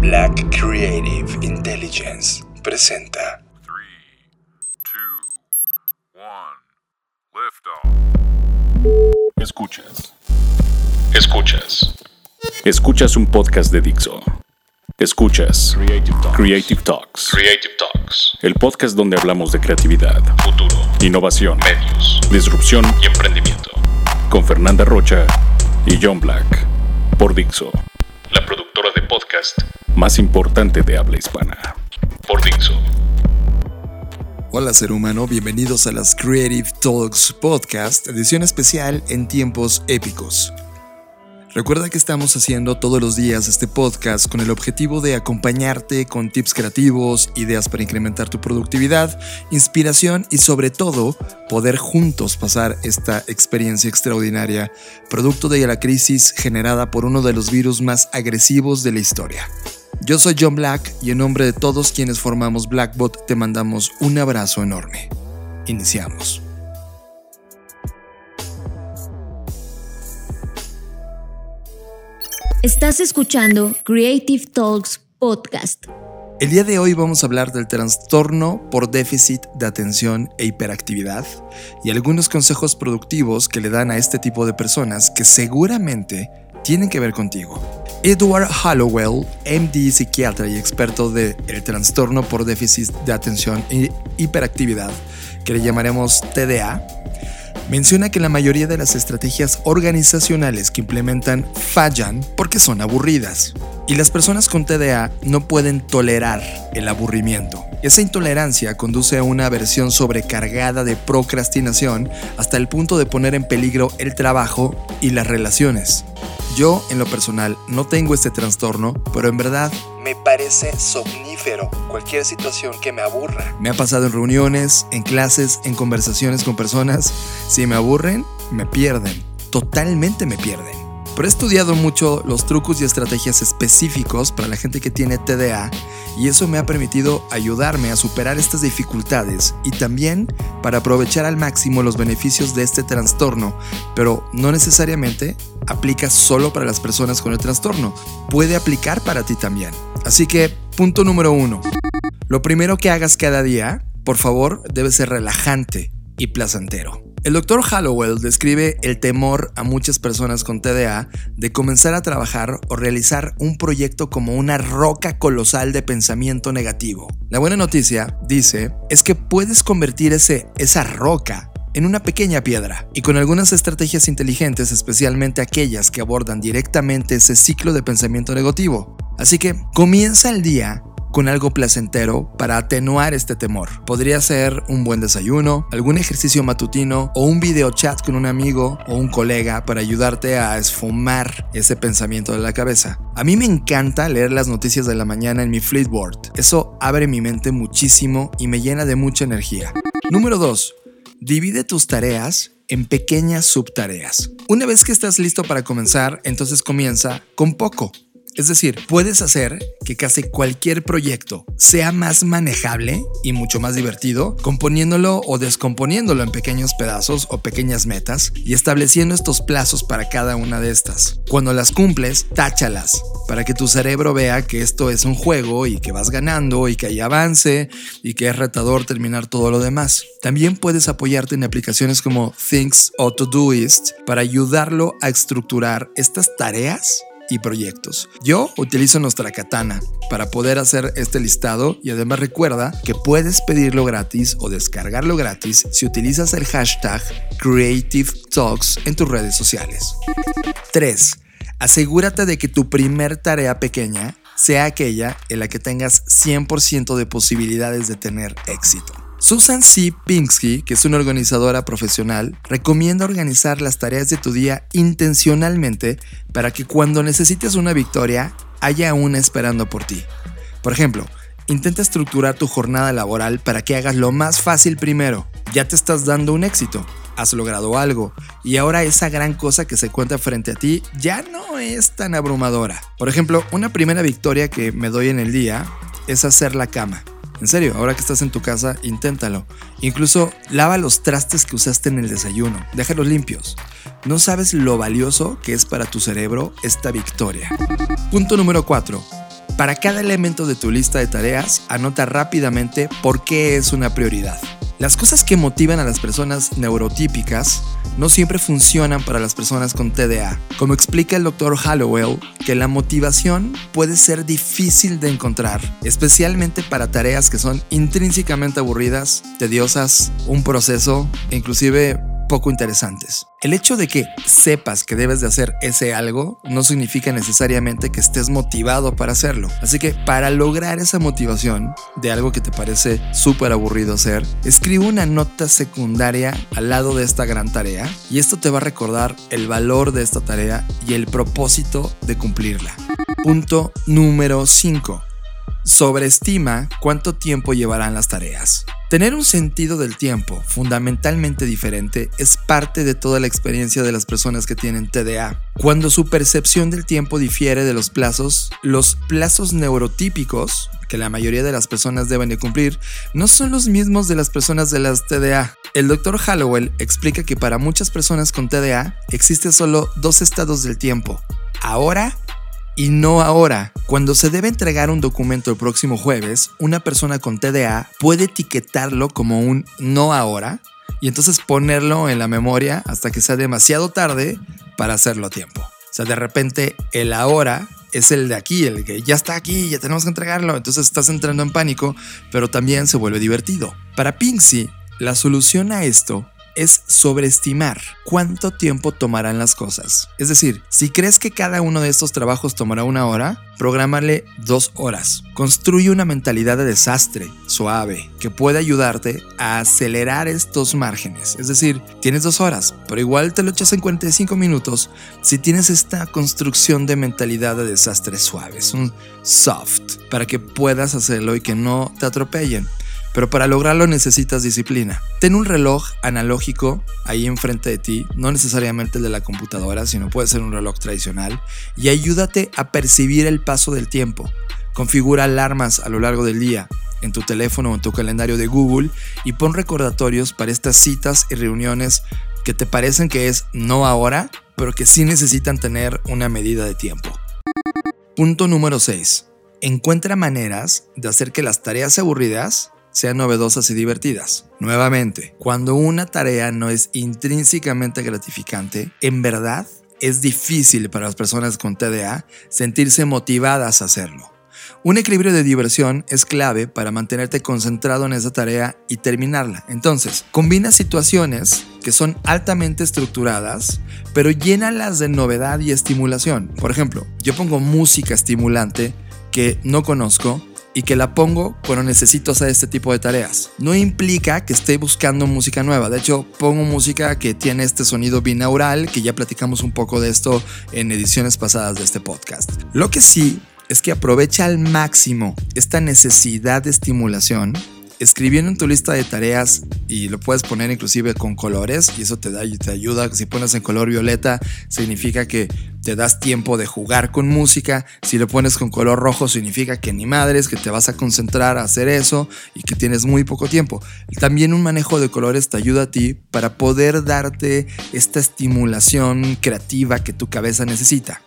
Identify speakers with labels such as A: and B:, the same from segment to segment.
A: Black Creative Intelligence presenta.
B: 3, 2, 1, lift off.
C: Escuchas. Escuchas. Escuchas un podcast de Dixo. Escuchas
B: Creative Talks.
C: Creative Talks.
B: Creative Talks.
C: El podcast donde hablamos de creatividad,
B: Futuro.
C: innovación,
B: Medios.
C: disrupción
B: Y emprendimiento.
C: Con Fernanda Rocha y John Black. Por Dixo,
B: La productora de podcast
C: más importante de habla hispana.
B: por Dixo.
D: Hola ser humano, bienvenidos a las Creative Talks Podcast, edición especial en tiempos épicos. Recuerda que estamos haciendo todos los días este podcast con el objetivo de acompañarte con tips creativos, ideas para incrementar tu productividad, inspiración y sobre todo poder juntos pasar esta experiencia extraordinaria, producto de la crisis generada por uno de los virus más agresivos de la historia. Yo soy John Black y en nombre de todos quienes formamos Blackbot te mandamos un abrazo enorme. Iniciamos.
E: Estás escuchando Creative Talks Podcast.
D: El día de hoy vamos a hablar del trastorno por déficit de atención e hiperactividad y algunos consejos productivos que le dan a este tipo de personas que seguramente tienen que ver contigo. Edward Hallowell, MD psiquiatra y experto del trastorno por déficit de atención e hiperactividad, que le llamaremos TDA, menciona que la mayoría de las estrategias organizacionales que implementan fallan porque son aburridas. Y las personas con TDA no pueden tolerar el aburrimiento. Esa intolerancia conduce a una versión sobrecargada de procrastinación hasta el punto de poner en peligro el trabajo y las relaciones. Yo, en lo personal, no tengo este trastorno, pero en verdad me parece somnífero cualquier situación que me aburra. Me ha pasado en reuniones, en clases, en conversaciones con personas. Si me aburren, me pierden. Totalmente me pierden. Pero he estudiado mucho los trucos y estrategias específicos para la gente que tiene TDA y eso me ha permitido ayudarme a superar estas dificultades y también para aprovechar al máximo los beneficios de este trastorno, pero no necesariamente aplica solo para las personas con el trastorno, puede aplicar para ti también. Así que, punto número uno, lo primero que hagas cada día, por favor, debe ser relajante y placentero. El doctor Hallowell describe el temor a muchas personas con TDA de comenzar a trabajar o realizar un proyecto como una roca colosal de pensamiento negativo. La buena noticia, dice, es que puedes convertir ese, esa roca en una pequeña piedra y con algunas estrategias inteligentes, especialmente aquellas que abordan directamente ese ciclo de pensamiento negativo. Así que comienza el día con algo placentero para atenuar este temor. Podría ser un buen desayuno, algún ejercicio matutino o un video chat con un amigo o un colega para ayudarte a esfumar ese pensamiento de la cabeza. A mí me encanta leer las noticias de la mañana en mi Flipboard. Eso abre mi mente muchísimo y me llena de mucha energía. Número 2. Divide tus tareas en pequeñas subtareas. Una vez que estás listo para comenzar, entonces comienza con poco. Es decir, puedes hacer que casi cualquier proyecto sea más manejable y mucho más divertido, componiéndolo o descomponiéndolo en pequeños pedazos o pequeñas metas y estableciendo estos plazos para cada una de estas. Cuando las cumples, táchalas para que tu cerebro vea que esto es un juego y que vas ganando y que hay avance y que es retador terminar todo lo demás. También puedes apoyarte en aplicaciones como Things o Todoist para ayudarlo a estructurar estas tareas y proyectos. Yo utilizo nuestra katana para poder hacer este listado y además recuerda que puedes pedirlo gratis o descargarlo gratis si utilizas el hashtag Creative Talks en tus redes sociales. 3. Asegúrate de que tu primer tarea pequeña sea aquella en la que tengas 100% de posibilidades de tener éxito. Susan C. Pinsky, que es una organizadora profesional, recomienda organizar las tareas de tu día intencionalmente para que cuando necesites una victoria haya una esperando por ti. Por ejemplo, intenta estructurar tu jornada laboral para que hagas lo más fácil primero. Ya te estás dando un éxito, has logrado algo y ahora esa gran cosa que se cuenta frente a ti ya no es tan abrumadora. Por ejemplo, una primera victoria que me doy en el día es hacer la cama. En serio, ahora que estás en tu casa, inténtalo. Incluso lava los trastes que usaste en el desayuno, déjalos limpios. No sabes lo valioso que es para tu cerebro esta victoria. Punto número 4. Para cada elemento de tu lista de tareas, anota rápidamente por qué es una prioridad. Las cosas que motivan a las personas neurotípicas no siempre funcionan para las personas con TDA. Como explica el doctor Hallowell, que la motivación puede ser difícil de encontrar, especialmente para tareas que son intrínsecamente aburridas, tediosas, un proceso e inclusive poco interesantes. El hecho de que sepas que debes de hacer ese algo no significa necesariamente que estés motivado para hacerlo. Así que para lograr esa motivación de algo que te parece súper aburrido hacer, escribe una nota secundaria al lado de esta gran tarea y esto te va a recordar el valor de esta tarea y el propósito de cumplirla. Punto número 5 sobreestima cuánto tiempo llevarán las tareas. Tener un sentido del tiempo fundamentalmente diferente es parte de toda la experiencia de las personas que tienen TDA. Cuando su percepción del tiempo difiere de los plazos, los plazos neurotípicos que la mayoría de las personas deben de cumplir no son los mismos de las personas de las TDA. El doctor Hallowell explica que para muchas personas con TDA existe solo dos estados del tiempo, ahora y no ahora. Cuando se debe entregar un documento el próximo jueves, una persona con TDA puede etiquetarlo como un no ahora y entonces ponerlo en la memoria hasta que sea demasiado tarde para hacerlo a tiempo. O sea, de repente el ahora es el de aquí, el que ya está aquí, ya tenemos que entregarlo. Entonces estás entrando en pánico, pero también se vuelve divertido. Para Pinksy, la solución a esto es sobreestimar cuánto tiempo tomarán las cosas. Es decir, si crees que cada uno de estos trabajos tomará una hora, prográmale dos horas. Construye una mentalidad de desastre suave que puede ayudarte a acelerar estos márgenes. Es decir, tienes dos horas, pero igual te lo echas en 45 minutos si tienes esta construcción de mentalidad de desastre suave. Es un soft para que puedas hacerlo y que no te atropellen pero para lograrlo necesitas disciplina. Ten un reloj analógico ahí enfrente de ti, no necesariamente el de la computadora, sino puede ser un reloj tradicional, y ayúdate a percibir el paso del tiempo. Configura alarmas a lo largo del día en tu teléfono o en tu calendario de Google y pon recordatorios para estas citas y reuniones que te parecen que es no ahora, pero que sí necesitan tener una medida de tiempo. Punto número 6. Encuentra maneras de hacer que las tareas aburridas sean novedosas y divertidas. Nuevamente, cuando una tarea no es intrínsecamente gratificante, en verdad es difícil para las personas con TDA sentirse motivadas a hacerlo. Un equilibrio de diversión es clave para mantenerte concentrado en esa tarea y terminarla. Entonces, combina situaciones que son altamente estructuradas, pero llénalas de novedad y estimulación. Por ejemplo, yo pongo música estimulante que no conozco y que la pongo cuando necesito hacer este tipo de tareas. No implica que esté buscando música nueva. De hecho, pongo música que tiene este sonido binaural, que ya platicamos un poco de esto en ediciones pasadas de este podcast. Lo que sí es que aprovecha al máximo esta necesidad de estimulación escribiendo en tu lista de tareas y lo puedes poner inclusive con colores y eso te da te ayuda. Si pones en color violeta significa que te das tiempo de jugar con música. Si lo pones con color rojo significa que ni madres, que te vas a concentrar a hacer eso y que tienes muy poco tiempo. También un manejo de colores te ayuda a ti para poder darte esta estimulación creativa que tu cabeza necesita.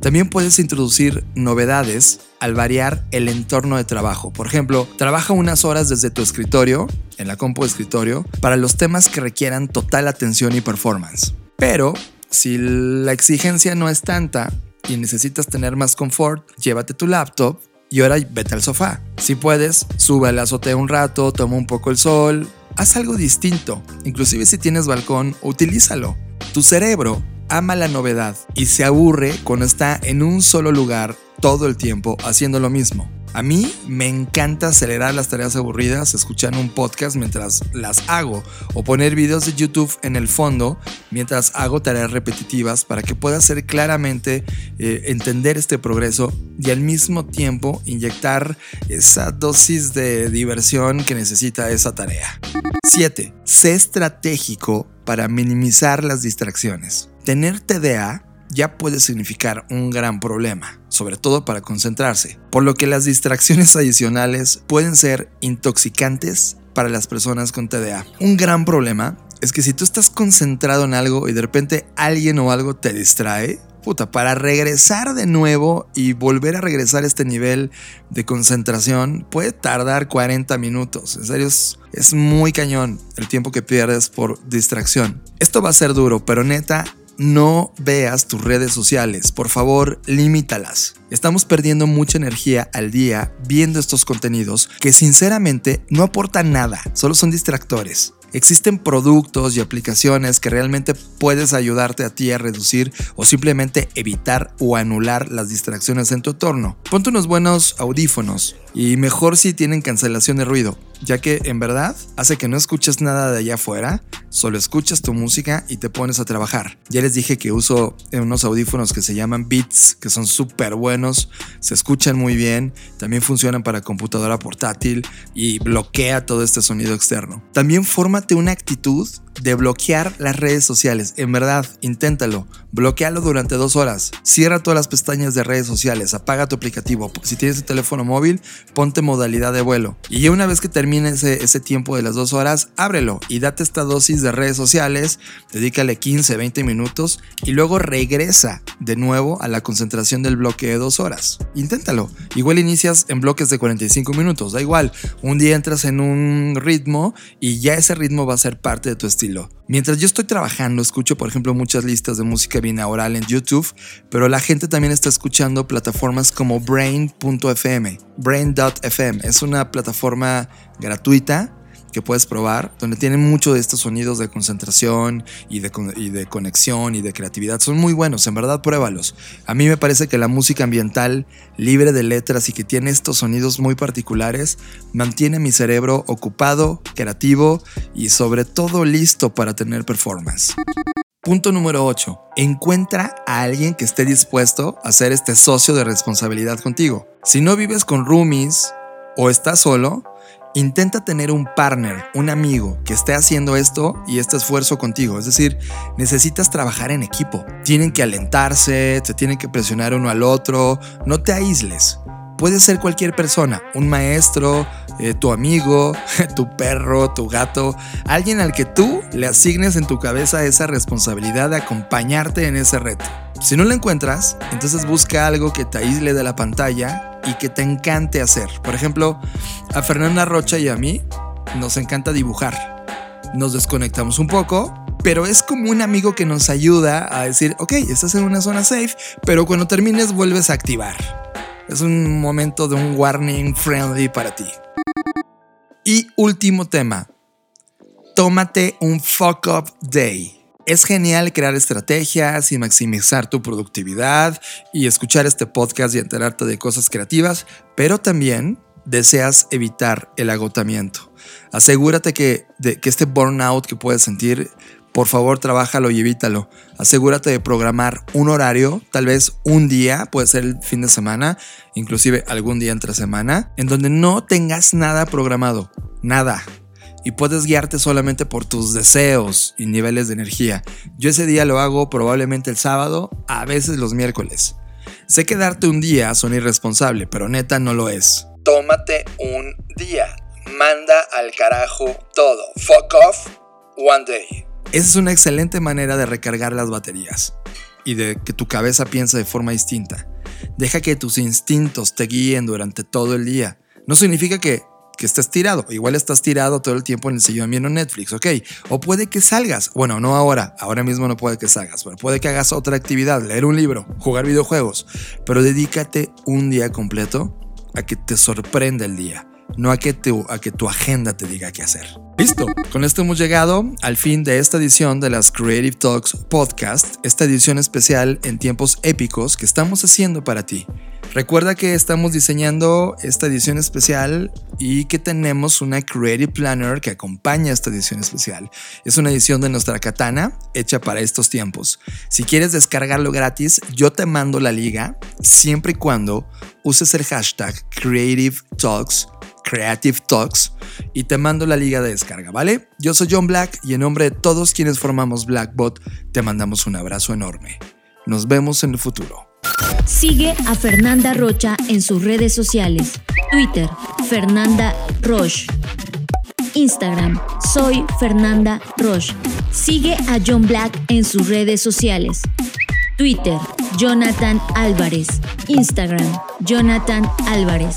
D: También puedes introducir novedades al variar el entorno de trabajo. Por ejemplo, trabaja unas horas desde tu escritorio, en la compu de escritorio, para los temas que requieran total atención y performance. Pero si la exigencia no es tanta y necesitas tener más confort, llévate tu laptop y ahora vete al sofá. Si puedes, sube al azotea un rato, toma un poco el sol, haz algo distinto. Inclusive si tienes balcón, utilízalo. Tu cerebro ama la novedad y se aburre cuando está en un solo lugar todo el tiempo haciendo lo mismo. A mí me encanta acelerar las tareas aburridas escuchando un podcast mientras las hago o poner videos de YouTube en el fondo mientras hago tareas repetitivas para que pueda hacer claramente eh, entender este progreso y al mismo tiempo inyectar esa dosis de diversión que necesita esa tarea. 7. Sé estratégico para minimizar las distracciones. Tener TDA ya puede significar un gran problema sobre todo para concentrarse, por lo que las distracciones adicionales pueden ser intoxicantes para las personas con TDA. Un gran problema es que si tú estás concentrado en algo y de repente alguien o algo te distrae, puta, para regresar de nuevo y volver a regresar a este nivel de concentración puede tardar 40 minutos. En serio, es, es muy cañón el tiempo que pierdes por distracción. Esto va a ser duro, pero neta, no veas tus redes sociales. Por favor, limítalas. Estamos perdiendo mucha energía al día viendo estos contenidos que sinceramente no aportan nada, solo son distractores. Existen productos y aplicaciones que realmente puedes ayudarte a ti a reducir o simplemente evitar o anular las distracciones en tu entorno. Ponte unos buenos audífonos y mejor si tienen cancelación de ruido, ya que en verdad hace que no escuches nada de allá afuera, solo escuchas tu música y te pones a trabajar. Ya les dije que uso unos audífonos que se llaman Beats, que son súper buenos, se escuchan muy bien, también funcionan para computadora portátil y bloquea todo este sonido externo. También fórmate una actitud de bloquear las redes sociales. En verdad, inténtalo. Bloquealo durante dos horas. Cierra todas las pestañas de redes sociales. Apaga tu aplicativo. Si tienes un teléfono móvil, ponte modalidad de vuelo. Y ya una vez que termine ese, tiempo de las dos horas, ábrelo y date esta dosis de redes sociales. Dedícale 15, 20 minutos y luego regresa de nuevo a la concentración del bloque de dos horas. Inténtalo. Igual inicias en bloques de 45 minutos. Da igual. Un día entras en un ritmo y ya ese ritmo va a ser parte de tu Mientras yo estoy trabajando, escucho, por ejemplo, muchas listas de música binaural en YouTube, pero la gente también está escuchando plataformas como Brain.fm. Brain.fm es una plataforma gratuita que puedes probar, donde tienen mucho de estos sonidos de concentración y de, y de, conexión y de creatividad. Son muy buenos, en verdad pruébalos. A mí me parece que la música ambiental, libre de letras y que tiene estos sonidos muy particulares, mantiene mi cerebro ocupado, creativo y sobre todo listo para tener performance. Punto número 8. Encuentra a alguien que esté dispuesto a ser este socio de responsabilidad contigo. Si no vives con roomies o estás solo, Intenta tener un partner, un amigo que esté haciendo esto y este esfuerzo contigo. Es decir, necesitas trabajar en equipo. Tienen que alentarse, se tienen que presionar uno al otro. No te aísles. Puede ser cualquier persona, un maestro, eh, tu amigo, tu perro, tu gato, alguien al que tú le asignes en tu cabeza esa responsabilidad de acompañarte en ese reto. Si no lo encuentras, entonces busca algo que te aísle de la pantalla y que te encante hacer. Por ejemplo, a Fernanda Rocha y a mí nos encanta dibujar. Nos desconectamos un poco, pero es como un amigo que nos ayuda a decir, ok, estás en una zona safe, pero cuando termines vuelves a activar. Es un momento de un warning friendly para ti. Y último tema, tómate un fuck up day. Es genial crear estrategias y maximizar tu productividad y escuchar este podcast y enterarte de cosas creativas, pero también deseas evitar el agotamiento. Asegúrate que, que este burnout que puedes sentir, por favor, trabájalo y evítalo. Asegúrate de programar un horario, tal vez un día, puede ser el fin de semana, inclusive algún día entre semana, en donde no tengas nada programado. Nada y puedes guiarte solamente por tus deseos y niveles de energía. Yo ese día lo hago probablemente el sábado, a veces los miércoles. Sé que darte un día son irresponsable, pero neta no lo es.
A: Tómate un día. Manda al carajo todo. Fuck off one day.
D: Esa es una excelente manera de recargar las baterías y de que tu cabeza piense de forma distinta. Deja que tus instintos te guíen durante todo el día. No significa que que estés tirado. Igual estás tirado todo el tiempo en el sillón viendo Netflix, ok. O puede que salgas. Bueno, no ahora. Ahora mismo no puede que salgas. Pero puede que hagas otra actividad, leer un libro, jugar videojuegos. Pero dedícate un día completo a que te sorprenda el día. No a que, a que tu agenda te diga qué hacer. Listo, con esto hemos llegado al fin de esta edición de las Creative Talks Podcast, esta edición especial en tiempos épicos que estamos haciendo para ti. Recuerda que estamos diseñando esta edición especial y que tenemos una Creative Planner que acompaña esta edición especial. Es una edición de nuestra katana hecha para estos tiempos. Si quieres descargarlo gratis, yo te mando la liga siempre y cuando uses el hashtag Creative Talks Creative Talks y te mando la liga de descarga, ¿vale? Yo soy John Black y en nombre de todos quienes formamos Blackbot te mandamos un abrazo enorme. Nos vemos en el futuro.
E: Sigue a Fernanda Rocha en sus redes sociales. Twitter, Fernanda Roche. Instagram, soy Fernanda Roche. Sigue a John Black en sus redes sociales. Twitter, Jonathan Álvarez. Instagram, Jonathan Álvarez.